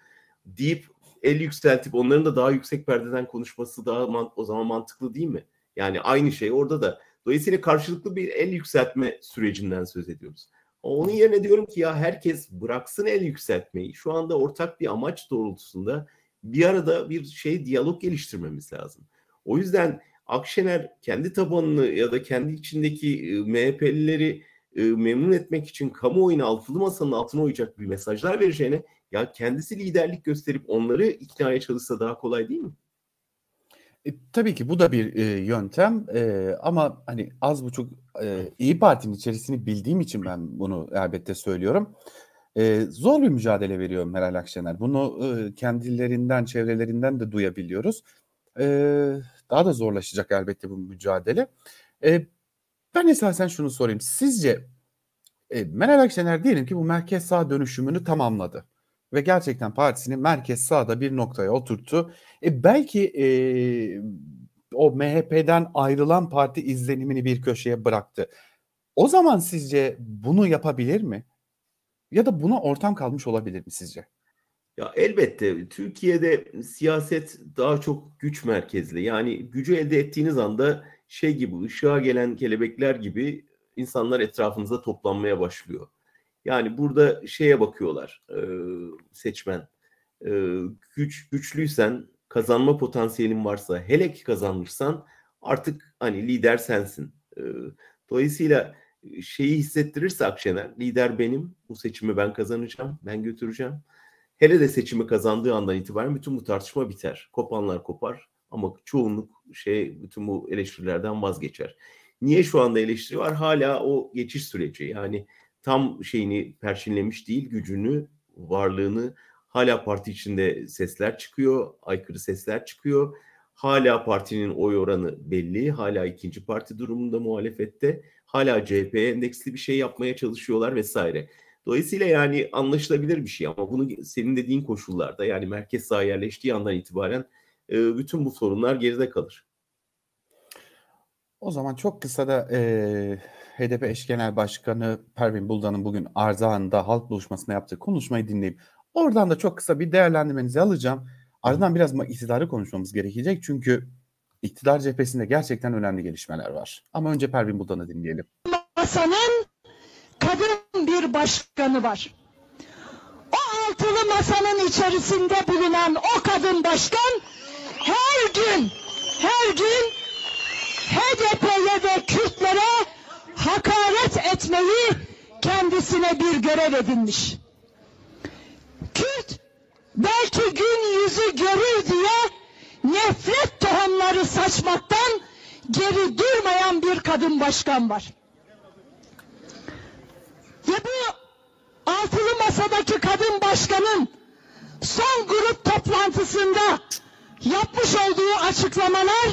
S2: deyip el yükseltip onların da daha yüksek perdeden konuşması daha man- o zaman mantıklı değil mi? Yani aynı şey orada da. Dolayısıyla karşılıklı bir el yükseltme sürecinden söz ediyoruz. Onun yerine diyorum ki ya herkes bıraksın el yükseltmeyi. Şu anda ortak bir amaç doğrultusunda bir arada bir şey diyalog geliştirmemiz lazım. O yüzden Akşener kendi tabanını ya da kendi içindeki e, MHP'lileri e, memnun etmek için kamuoyuna altılı masanın altına oyacak bir mesajlar vereceğine ya kendisi liderlik gösterip onları iknaya çalışsa daha kolay değil mi?
S1: E, tabii ki bu da bir e, yöntem e, ama hani az buçuk e, İyi Parti'nin içerisini bildiğim için ben bunu elbette söylüyorum. E, zor bir mücadele veriyor Meral Akşener. Bunu e, kendilerinden, çevrelerinden de duyabiliyoruz. E, daha da zorlaşacak elbette bu mücadele. E, ben esasen şunu sorayım. Sizce e, Meral Akşener diyelim ki bu merkez sağ dönüşümünü tamamladı ve gerçekten partisini merkez sağda bir noktaya oturttu. E belki e, o MHP'den ayrılan parti izlenimini bir köşeye bıraktı. O zaman sizce bunu yapabilir mi? Ya da buna ortam kalmış olabilir mi sizce?
S2: Ya elbette Türkiye'de siyaset daha çok güç merkezli. Yani gücü elde ettiğiniz anda şey gibi ışığa gelen kelebekler gibi insanlar etrafınıza toplanmaya başlıyor. Yani burada şeye bakıyorlar e, seçmen. E, güç güçlüysen, kazanma potansiyelin varsa, hele ki kazanmışsan artık hani lider sensin. E, dolayısıyla şeyi hissettirirse Akşener, lider benim, bu seçimi ben kazanacağım, ben götüreceğim. Hele de seçimi kazandığı andan itibaren bütün bu tartışma biter. Kopanlar kopar ama çoğunluk şey bütün bu eleştirilerden vazgeçer. Niye şu anda eleştiri var? Hala o geçiş süreci. Yani tam şeyini perçinlemiş değil, gücünü, varlığını. Hala parti içinde sesler çıkıyor, aykırı sesler çıkıyor. Hala partinin oy oranı belli. Hala ikinci parti durumunda muhalefette. Hala CHP'ye endeksli bir şey yapmaya çalışıyorlar vesaire. Dolayısıyla yani anlaşılabilir bir şey ama bunu senin dediğin koşullarda yani merkez sağ yerleştiği andan itibaren e, bütün bu sorunlar geride kalır.
S1: O zaman çok kısa da e, HDP eş genel başkanı Pervin Buldan'ın bugün Ardahan'da halk buluşmasında yaptığı konuşmayı dinleyip oradan da çok kısa bir değerlendirmenizi alacağım. Ardından biraz iktidarı konuşmamız gerekecek çünkü iktidar cephesinde gerçekten önemli gelişmeler var. Ama önce Pervin Buldan'ı dinleyelim.
S4: Masanın kadın bir başkanı var. O altılı masanın içerisinde bulunan o kadın başkan her gün her gün HDP'ye ve Kürtlere hakaret etmeyi kendisine bir görev edinmiş. Kürt belki gün yüzü görür diye nefret tohumları saçmaktan geri durmayan bir kadın başkan var. Ve bu altılı masadaki kadın başkanın son grup toplantısında yapmış olduğu açıklamalar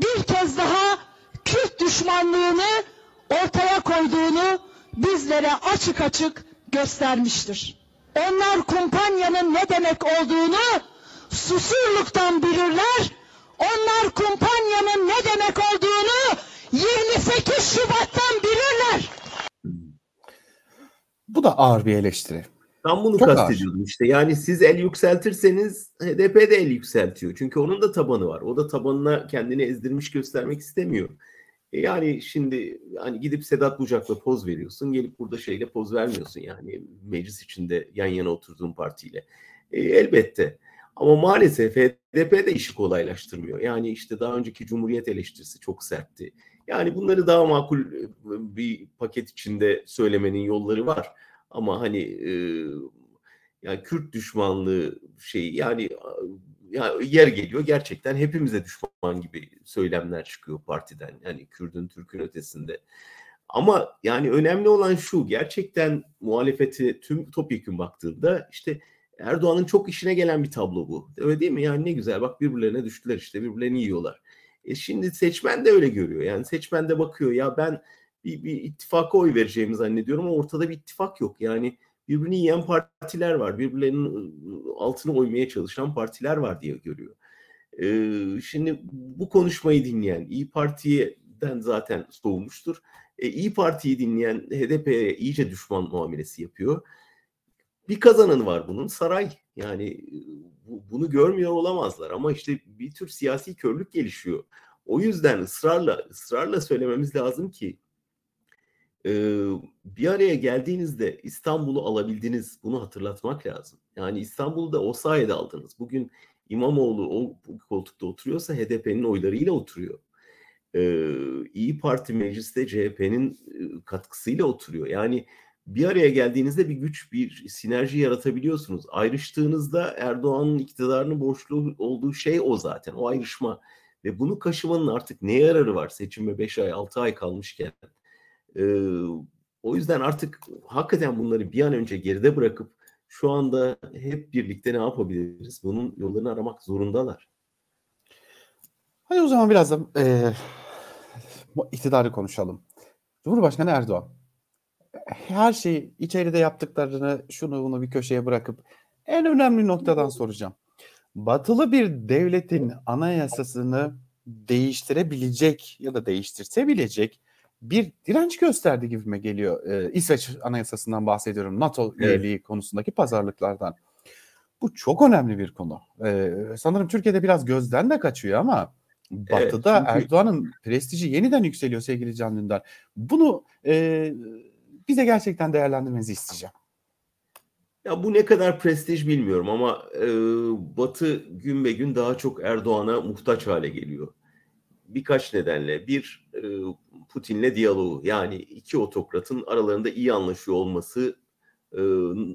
S4: bir kez daha Kürt düşmanlığını ortaya koyduğunu bizlere açık açık göstermiştir. Onlar kumpanyanın ne demek olduğunu Susurluk'tan bilirler. Onlar kumpanyanın ne demek olduğunu 28 Şubat'tan bilirler.
S1: Bu da ağır bir eleştiri.
S2: Tam bunu
S1: Çok ağır.
S2: kastediyordum işte. Yani siz el yükseltirseniz HDP de el yükseltiyor. Çünkü onun da tabanı var. O da tabanına kendini ezdirmiş göstermek istemiyor. E yani şimdi hani gidip Sedat Bucak'la poz veriyorsun. Gelip burada şeyle poz vermiyorsun yani meclis içinde yan yana oturduğun partiyle. E, elbette. Ama maalesef HDP de işi kolaylaştırmıyor. Yani işte daha önceki Cumhuriyet eleştirisi çok sertti. Yani bunları daha makul e, bir paket içinde söylemenin yolları var. Ama hani e, yani Kürt düşmanlığı şeyi yani ya yer geliyor gerçekten hepimize düşman gibi söylemler çıkıyor partiden. Yani Kürdün Türk'ün ötesinde. Ama yani önemli olan şu gerçekten muhalefeti tüm topyekun baktığında işte Erdoğan'ın çok işine gelen bir tablo bu. Öyle değil mi? Yani ne güzel bak birbirlerine düştüler işte birbirlerini yiyorlar. E şimdi seçmen de öyle görüyor. Yani seçmen de bakıyor ya ben bir, bir ittifaka oy vereceğimi zannediyorum ama ortada bir ittifak yok. Yani birbirini yiyen partiler var. Birbirlerinin altına oymaya çalışan partiler var diye görüyor. Ee, şimdi bu konuşmayı dinleyen İyi Parti'den zaten soğumuştur. Ee, İyi Parti'yi dinleyen HDP'ye iyice düşman muamelesi yapıyor. Bir kazananı var bunun saray. Yani bu, bunu görmüyor olamazlar ama işte bir tür siyasi körlük gelişiyor. O yüzden ısrarla ısrarla söylememiz lazım ki bir araya geldiğinizde İstanbul'u alabildiniz. Bunu hatırlatmak lazım. Yani İstanbul'u da o sayede aldınız. Bugün İmamoğlu o koltukta oturuyorsa HDP'nin oylarıyla oturuyor. İyi Parti mecliste CHP'nin katkısıyla oturuyor. Yani bir araya geldiğinizde bir güç, bir sinerji yaratabiliyorsunuz. Ayrıştığınızda Erdoğan'ın iktidarının borçlu olduğu şey o zaten. O ayrışma. Ve bunu kaşımanın artık ne yararı var seçime 5 ay 6 ay kalmışken? Ee, o yüzden artık hakikaten bunları bir an önce geride bırakıp şu anda hep birlikte ne yapabiliriz? Bunun yollarını aramak zorundalar.
S1: Hadi o zaman biraz da e, iktidarı konuşalım. Cumhurbaşkanı Erdoğan her şeyi içeride yaptıklarını şunu bunu bir köşeye bırakıp en önemli noktadan soracağım. Batılı bir devletin anayasasını değiştirebilecek ya da değiştirsebilecek bir direnç gösterdi gibime geliyor. Ee, İsveç Anayasası'ndan bahsediyorum. NATO evet. üyeliği konusundaki pazarlıklardan. Bu çok önemli bir konu. Ee, sanırım Türkiye'de biraz gözden de kaçıyor ama Batı'da evet, çünkü... Erdoğan'ın prestiji yeniden yükseliyor sevgili Can Dündar. Bunu e, bize gerçekten değerlendirmenizi isteyeceğim.
S2: Ya bu ne kadar prestij bilmiyorum ama e, Batı gün be gün daha çok Erdoğan'a muhtaç hale geliyor birkaç nedenle. Bir e, Putin'le diyaloğu yani iki otokratın aralarında iyi anlaşıyor olması e,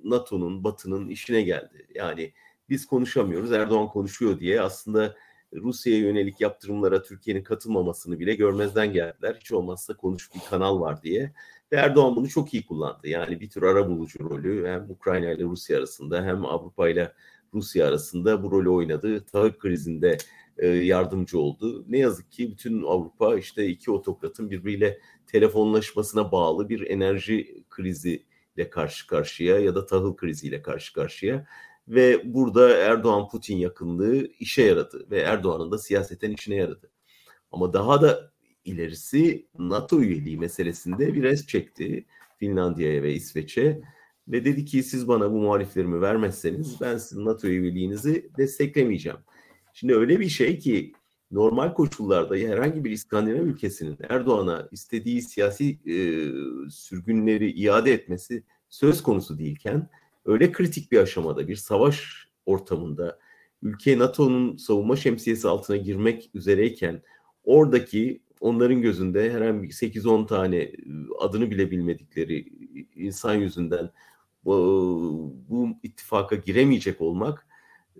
S2: NATO'nun, Batı'nın işine geldi. Yani biz konuşamıyoruz, Erdoğan konuşuyor diye aslında Rusya'ya yönelik yaptırımlara Türkiye'nin katılmamasını bile görmezden geldiler. Hiç olmazsa konuş bir kanal var diye. Ve Erdoğan bunu çok iyi kullandı. Yani bir tür ara bulucu rolü hem Ukrayna ile Rusya arasında hem Avrupa ile Rusya arasında bu rolü oynadı. Tahıl krizinde e, yardımcı oldu. Ne yazık ki bütün Avrupa işte iki otokratın birbiriyle telefonlaşmasına bağlı bir enerji kriziyle karşı karşıya ya da tahıl kriziyle karşı karşıya ve burada Erdoğan-Putin yakınlığı işe yaradı ve Erdoğan'ın da siyaseten işine yaradı. Ama daha da ilerisi NATO üyeliği meselesinde bir es çekti Finlandiya'ya ve İsveç'e ve dedi ki siz bana bu muhaliflerimi vermezseniz ben sizin NATO üyeliğinizi desteklemeyeceğim. Şimdi öyle bir şey ki normal koşullarda herhangi bir İskandinav ülkesinin Erdoğan'a istediği siyasi e, sürgünleri iade etmesi söz konusu değilken öyle kritik bir aşamada bir savaş ortamında ülke NATO'nun savunma şemsiyesi altına girmek üzereyken oradaki onların gözünde herhangi 8-10 tane adını bile bilmedikleri insan yüzünden bu, bu ittifaka giremeyecek olmak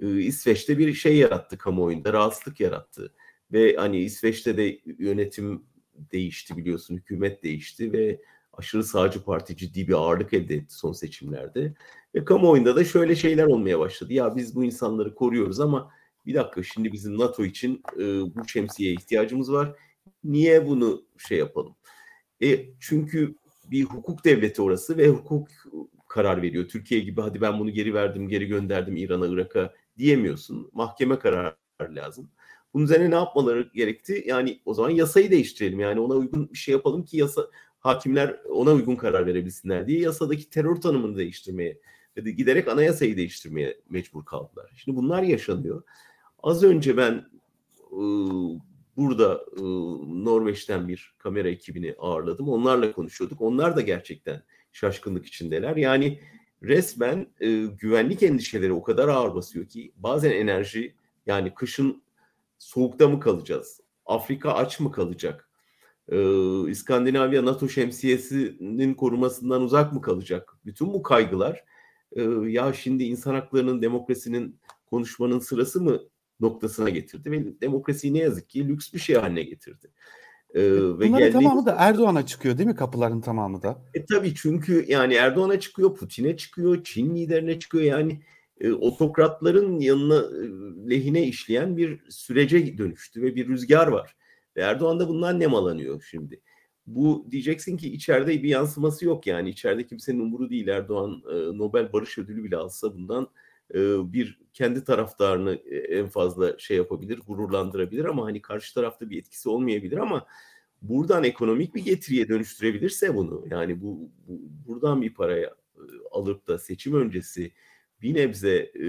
S2: İsveç'te bir şey yarattı kamuoyunda, rahatsızlık yarattı. Ve hani İsveç'te de yönetim değişti biliyorsun, hükümet değişti ve aşırı sağcı parti ciddi bir ağırlık elde etti son seçimlerde. Ve kamuoyunda da şöyle şeyler olmaya başladı. Ya biz bu insanları koruyoruz ama bir dakika şimdi bizim NATO için e, bu şemsiyeye ihtiyacımız var. Niye bunu şey yapalım? E, çünkü bir hukuk devleti orası ve hukuk karar veriyor. Türkiye gibi hadi ben bunu geri verdim, geri gönderdim İran'a, Irak'a diyemiyorsun. Mahkeme kararı lazım. Bunun üzerine ne yapmaları gerekti? Yani o zaman yasayı değiştirelim. Yani ona uygun bir şey yapalım ki yasa hakimler ona uygun karar verebilsinler diye yasadaki terör tanımını değiştirmeye giderek anayasayı değiştirmeye mecbur kaldılar. Şimdi bunlar yaşanıyor. Az önce ben e, burada e, Norveç'ten bir kamera ekibini ağırladım. Onlarla konuşuyorduk. Onlar da gerçekten şaşkınlık içindeler. Yani resmen e, güvenlik endişeleri o kadar ağır basıyor ki bazen enerji yani kışın soğukta mı kalacağız? Afrika aç mı kalacak? Ee, İskandinavya NATO şemsiyesinin korumasından uzak mı kalacak? Bütün bu kaygılar e, ya şimdi insan haklarının demokrasinin konuşmanın sırası mı noktasına getirdi ve demokrasiyi ne yazık ki lüks bir şey haline getirdi.
S1: Ee, ve Bunların geldiği... tamamı da Erdoğan'a çıkıyor değil mi kapıların tamamı da?
S2: E tabii çünkü yani Erdoğan'a çıkıyor, Putin'e çıkıyor, Çin liderine çıkıyor yani e, otokratların yanına e, lehine işleyen bir sürece dönüştü ve bir rüzgar var. Ve Erdoğan da bundan nemalanıyor şimdi. Bu diyeceksin ki içeride bir yansıması yok yani içeride kimsenin umuru değil Erdoğan e, Nobel Barış Ödülü bile alsa bundan e, bir kendi taraftarını e, en fazla şey yapabilir, gururlandırabilir ama hani karşı tarafta bir etkisi olmayabilir ama buradan ekonomik bir getiriye dönüştürebilirse bunu yani bu, bu buradan bir paraya e, alıp da seçim öncesi bir nebze e,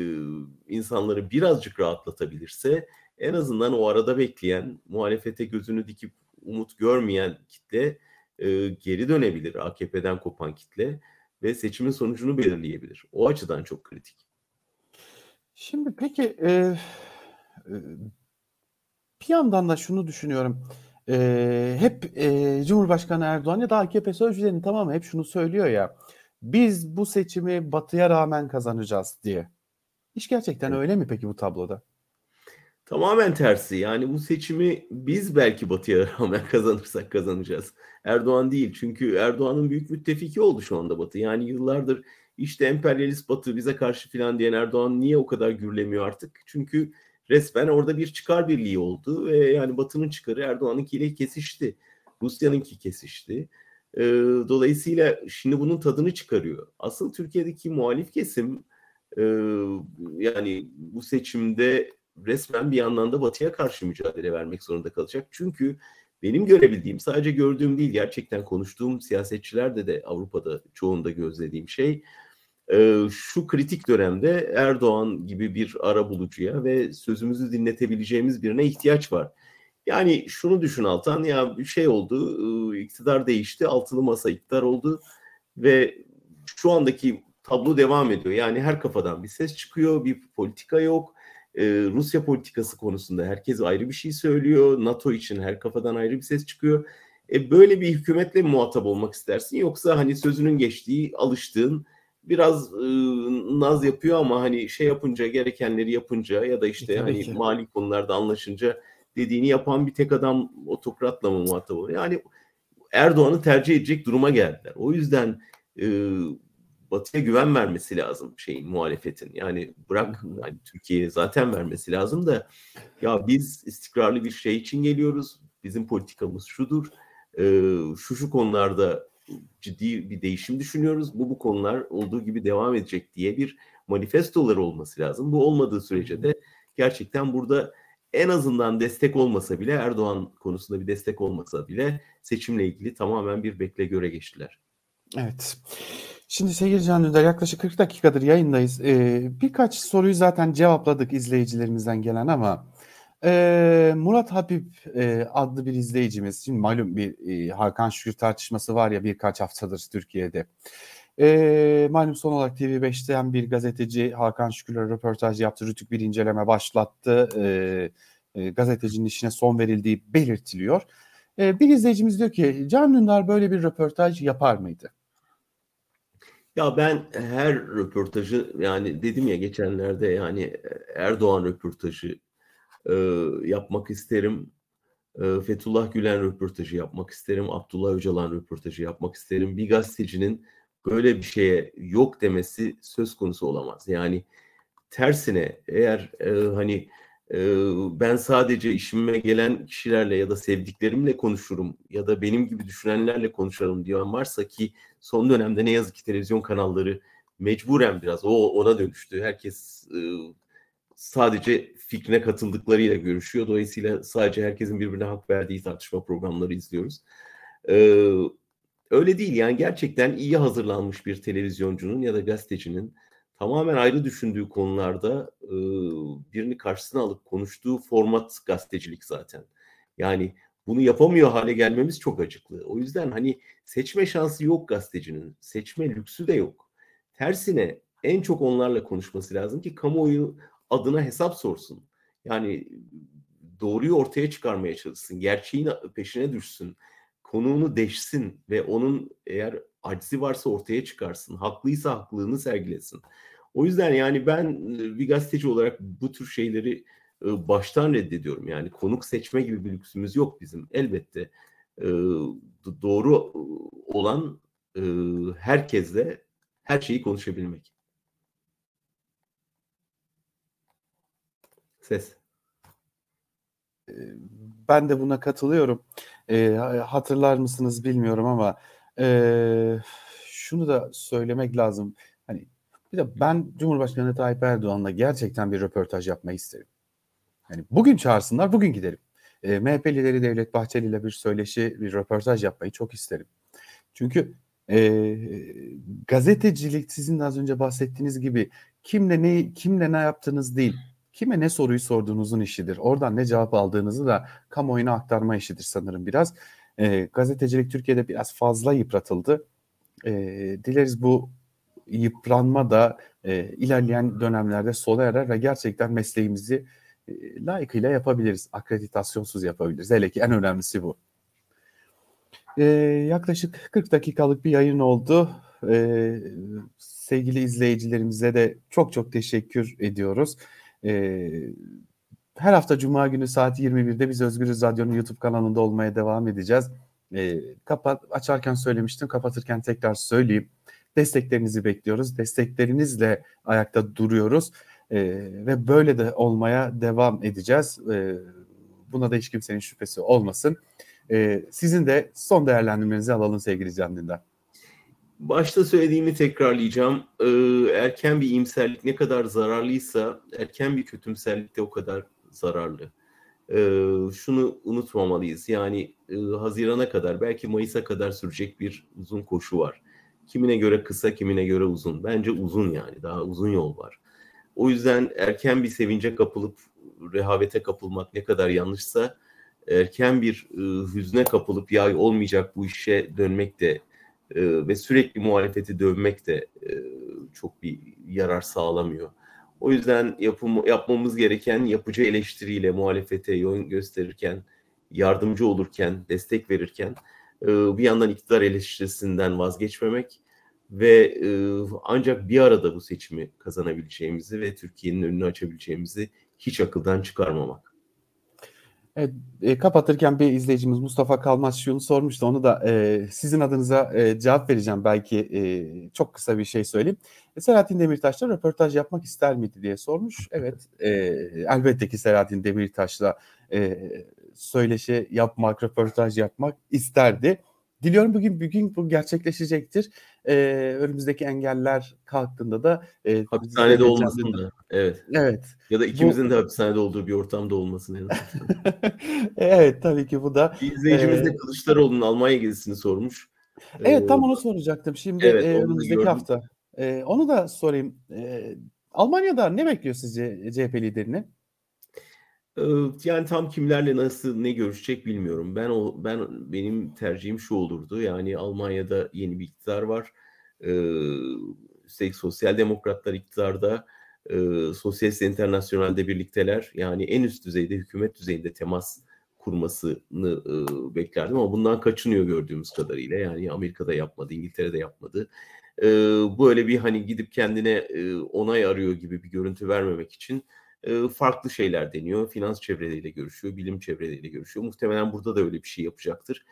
S2: insanları birazcık rahatlatabilirse en azından o arada bekleyen, muhalefete gözünü dikip umut görmeyen kitle e, geri dönebilir AKP'den kopan kitle ve seçimin sonucunu belirleyebilir. O açıdan çok kritik.
S1: Şimdi peki e, e, bir yandan da şunu düşünüyorum. E, hep e, Cumhurbaşkanı Erdoğan ya da AKP sözcülerinin tamamı hep şunu söylüyor ya. Biz bu seçimi batıya rağmen kazanacağız diye. İş gerçekten evet. öyle mi peki bu tabloda?
S2: Tamamen tersi. Yani bu seçimi biz belki Batı'ya rağmen kazanırsak kazanacağız. Erdoğan değil. Çünkü Erdoğan'ın büyük müttefiki oldu şu anda Batı. Yani yıllardır işte emperyalist Batı bize karşı filan diyen Erdoğan niye o kadar gürlemiyor artık? Çünkü resmen orada bir çıkar birliği oldu ve yani Batı'nın çıkarı Erdoğan'ınkiyle kesişti. Rusya'nınki kesişti. Ee, dolayısıyla şimdi bunun tadını çıkarıyor. Asıl Türkiye'deki muhalif kesim e, yani bu seçimde resmen bir yandan da Batı'ya karşı mücadele vermek zorunda kalacak. Çünkü benim görebildiğim, sadece gördüğüm değil, gerçekten konuştuğum siyasetçilerde de Avrupa'da çoğunda gözlediğim şey şu kritik dönemde Erdoğan gibi bir ara bulucuya ve sözümüzü dinletebileceğimiz birine ihtiyaç var. Yani şunu düşün Altan ya bir şey oldu, iktidar değişti, altılı masa iktidar oldu ve şu andaki tablo devam ediyor. Yani her kafadan bir ses çıkıyor, bir politika yok e, Rusya politikası konusunda herkes ayrı bir şey söylüyor. NATO için her kafadan ayrı bir ses çıkıyor. E, böyle bir hükümetle muhatap olmak istersin yoksa hani sözünün geçtiği, alıştığın biraz e, naz yapıyor ama hani şey yapınca gerekenleri yapınca ya da işte e, hani ki. mali konularda anlaşınca dediğini yapan bir tek adam otokratla mı muhatap oluyor? Yani Erdoğan'ı tercih edecek duruma geldiler. O yüzden e, Batı'ya güven vermesi lazım şeyin muhalefetin. Yani bırak yani Türkiye'ye zaten vermesi lazım da ya biz istikrarlı bir şey için geliyoruz. Bizim politikamız şudur. E, şu şu konularda ciddi bir değişim düşünüyoruz. Bu bu konular olduğu gibi devam edecek diye bir manifestoları olması lazım. Bu olmadığı sürece de gerçekten burada en azından destek olmasa bile Erdoğan konusunda bir destek olmasa bile seçimle ilgili tamamen bir bekle göre geçtiler.
S1: Evet. Şimdi sevgili Can Dündar yaklaşık 40 dakikadır yayındayız. Ee, birkaç soruyu zaten cevapladık izleyicilerimizden gelen ama Murat Habib adlı bir izleyicimiz, şimdi malum bir e, Hakan Şükür tartışması var ya birkaç haftadır Türkiye'de. Malum son olarak TV5'ten bir gazeteci Hakan Şükür'le röportaj yaptı, rütük bir inceleme başlattı. Gazetecinin işine son verildiği belirtiliyor. Bir izleyicimiz diyor ki Can Dündar böyle bir röportaj yapar mıydı?
S2: Ya ben her röportajı yani dedim ya geçenlerde yani Erdoğan röportajı e, yapmak isterim. E, Fethullah Gülen röportajı yapmak isterim. Abdullah Öcalan röportajı yapmak isterim. Bir gazetecinin böyle bir şeye yok demesi söz konusu olamaz. Yani tersine eğer e, hani ben sadece işime gelen kişilerle ya da sevdiklerimle konuşurum ya da benim gibi düşünenlerle konuşalım diyen varsa ki son dönemde ne yazık ki televizyon kanalları mecburen biraz o ona dönüştü. Herkes sadece fikrine katıldıklarıyla görüşüyor. Dolayısıyla sadece herkesin birbirine hak verdiği tartışma programları izliyoruz. öyle değil yani gerçekten iyi hazırlanmış bir televizyoncunun ya da gazetecinin tamamen ayrı düşündüğü konularda e, birini karşısına alıp konuştuğu format gazetecilik zaten. Yani bunu yapamıyor hale gelmemiz çok acıklı. O yüzden hani seçme şansı yok gazetecinin. Seçme lüksü de yok. Tersine en çok onlarla konuşması lazım ki kamuoyu adına hesap sorsun. Yani doğruyu ortaya çıkarmaya çalışsın. Gerçeğin peşine düşsün. Konuğunu deşsin ve onun eğer aczi varsa ortaya çıkarsın. Haklıysa haklılığını sergilesin. O yüzden yani ben bir gazeteci olarak bu tür şeyleri baştan reddediyorum. Yani konuk seçme gibi bir lüksümüz yok bizim. Elbette doğru olan herkesle her şeyi konuşabilmek. Ses.
S1: Ben de buna katılıyorum. E, hatırlar mısınız bilmiyorum ama e, şunu da söylemek lazım. Hani bir de ben Cumhurbaşkanı Tayyip Erdoğan'la gerçekten bir röportaj yapmayı isterim. Hani bugün çağırsınlar, bugün giderim. E, MHP lideri Devlet Bahçeli ile bir söyleşi, bir röportaj yapmayı çok isterim. Çünkü e, gazetecilik sizin de az önce bahsettiğiniz gibi kimle ne kimle ne yaptığınız değil kime ne soruyu sorduğunuzun işidir. Oradan ne cevap aldığınızı da kamuoyuna aktarma işidir sanırım biraz. E, gazetecilik Türkiye'de biraz fazla yıpratıldı. E, dileriz bu yıpranma da e, ilerleyen dönemlerde sona erer ve gerçekten mesleğimizi e, layıkıyla yapabiliriz. Akreditasyonsuz yapabiliriz. Hele ki en önemlisi bu. E, yaklaşık 40 dakikalık bir yayın oldu. E, sevgili izleyicilerimize de çok çok teşekkür ediyoruz. E, her hafta Cuma günü saat 21'de biz Özgürüz Radyo'nun YouTube kanalında olmaya devam edeceğiz. E, kapat açarken söylemiştim, kapatırken tekrar söyleyeyim. Desteklerinizi bekliyoruz. Desteklerinizle ayakta duruyoruz. E, ve böyle de olmaya devam edeceğiz. E, buna da hiç kimsenin şüphesi olmasın. E, sizin de son değerlendirmenizi alalım sevgili Can Dündar.
S2: Başta söylediğimi tekrarlayacağım. Ee, erken bir iyimserlik ne kadar zararlıysa erken bir kötümserlik de o kadar zararlı. Ee, şunu unutmamalıyız. Yani e, Haziran'a kadar belki Mayıs'a kadar sürecek bir uzun koşu var. Kimine göre kısa, kimine göre uzun. Bence uzun yani. Daha uzun yol var. O yüzden erken bir sevince kapılıp rehavete kapılmak ne kadar yanlışsa erken bir e, hüzne kapılıp ya olmayacak bu işe dönmek de e, ve sürekli muhalefeti dövmek de e, çok bir yarar sağlamıyor. O yüzden yapım, yapmamız gereken yapıcı eleştiriyle muhalefete yön gösterirken, yardımcı olurken, destek verirken e, bir yandan iktidar eleştirisinden vazgeçmemek ve e, ancak bir arada bu seçimi kazanabileceğimizi ve Türkiye'nin önünü açabileceğimizi hiç akıldan çıkarmamak.
S1: Evet, e, kapatırken bir izleyicimiz Mustafa Kalmaz şunu sormuştu. Onu da e, sizin adınıza e, cevap vereceğim. Belki e, çok kısa bir şey söyleyeyim. E, Selahattin Demirtaş'la röportaj yapmak ister miydi diye sormuş. Evet, e, elbette ki Selahattin Demirtaş'la e, söyleşi yapmak, röportaj yapmak isterdi. Diliyorum bugün bugün bu gerçekleşecektir. Ee, önümüzdeki engeller kalktığında da
S2: e, hapishanede olmasın da. Evet.
S1: Evet.
S2: Ya da ikimizin bu... de hapishanede olduğu bir ortamda olmasın en
S1: evet tabii ki bu da.
S2: Bir izleyicimiz de Kılıçdaroğlu'nun Almanya gezisini sormuş.
S1: Evet ee, tam onu soracaktım. Şimdi evet, e, önümüzdeki gördüm. hafta. E, onu da sorayım. E, Almanya'da ne bekliyor sizce CHP liderini?
S2: Yani tam kimlerle nasıl ne görüşecek bilmiyorum. Ben o ben benim tercihim şu olurdu. Yani Almanya'da yeni bir iktidar var. Ee, sosyal demokratlar iktidarda, e, Sosyalist Internasyonel'de birlikteler. Yani en üst düzeyde hükümet düzeyinde temas kurmasını e, beklerdim ama bundan kaçınıyor gördüğümüz kadarıyla. Yani Amerika'da yapmadı, İngiltere'de yapmadı. E, böyle bir hani gidip kendine e, onay arıyor gibi bir görüntü vermemek için farklı şeyler deniyor. Finans çevreleriyle görüşüyor, bilim çevreleriyle görüşüyor. Muhtemelen burada da öyle bir şey yapacaktır.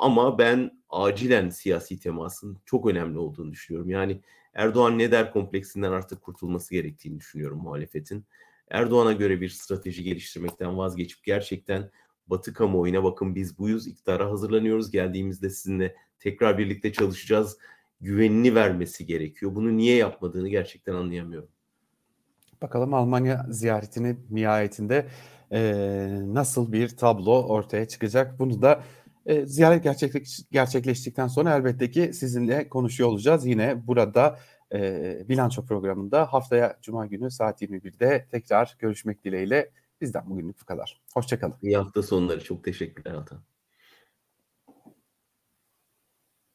S2: Ama ben acilen siyasi temasın çok önemli olduğunu düşünüyorum. Yani Erdoğan ne der kompleksinden artık kurtulması gerektiğini düşünüyorum muhalefetin. Erdoğan'a göre bir strateji geliştirmekten vazgeçip gerçekten Batı kamuoyuna bakın biz buyuz, iktidara hazırlanıyoruz. Geldiğimizde sizinle tekrar birlikte çalışacağız güvenini vermesi gerekiyor. Bunu niye yapmadığını gerçekten anlayamıyorum.
S1: Bakalım Almanya ziyaretini nihayetinde e, nasıl bir tablo ortaya çıkacak. Bunu da e, ziyaret gerçekleş, gerçekleştikten sonra elbette ki sizinle konuşuyor olacağız. Yine burada e, bilanço programında haftaya Cuma günü saat 21'de tekrar görüşmek dileğiyle bizden bugünlük bu kadar. Hoşçakalın.
S2: İyi hafta sonları. Çok teşekkürler Altan.